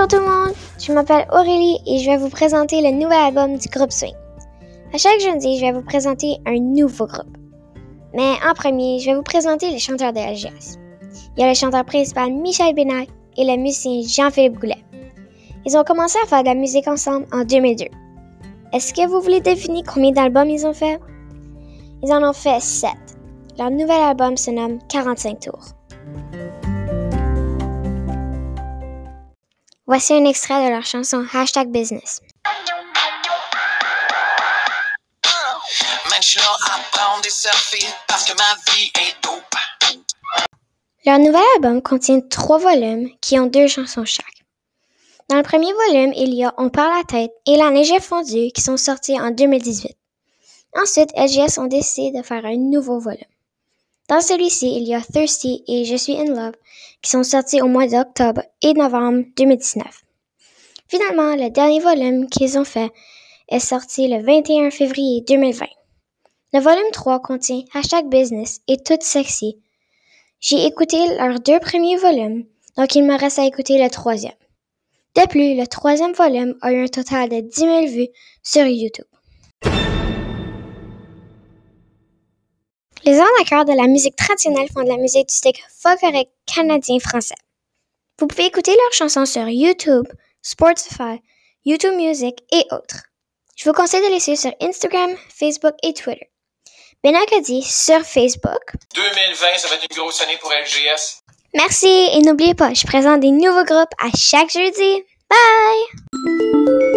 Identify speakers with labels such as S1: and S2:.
S1: Bonjour tout le monde, je m'appelle Aurélie et je vais vous présenter le nouvel album du groupe Swing. À chaque jeudi, je vais vous présenter un nouveau groupe. Mais en premier, je vais vous présenter les chanteurs de LGS. Il y a le chanteur principal Michel Bénac et le musicien Jean-Philippe Goulet. Ils ont commencé à faire de la musique ensemble en 2002. Est-ce que vous voulez deviner combien d'albums ils ont fait? Ils en ont fait 7. Leur nouvel album se nomme 45 tours. Voici un extrait de leur chanson Hashtag Business. Leur nouvel album contient trois volumes qui ont deux chansons chaque. Dans le premier volume, il y a On parle la tête et La neige est fondue qui sont sortis en 2018. Ensuite, LGS ont décidé de faire un nouveau volume. Dans celui-ci, il y a Thirsty et Je suis in love qui sont sortis au mois d'octobre et novembre 2019. Finalement, le dernier volume qu'ils ont fait est sorti le 21 février 2020. Le volume 3 contient Hashtag Business et Tout Sexy. J'ai écouté leurs deux premiers volumes, donc il me reste à écouter le troisième. De plus, le troisième volume a eu un total de 10 000 vues sur YouTube. Les arnaqueurs de la musique traditionnelle font de la musique du stick folklorique canadien-français. Vous pouvez écouter leurs chansons sur YouTube, Spotify, YouTube Music et autres. Je vous conseille de les suivre sur Instagram, Facebook et Twitter. Dit sur Facebook.
S2: 2020, ça va être une grosse année pour LGS.
S1: Merci et n'oubliez pas, je présente des nouveaux groupes à chaque jeudi. Bye!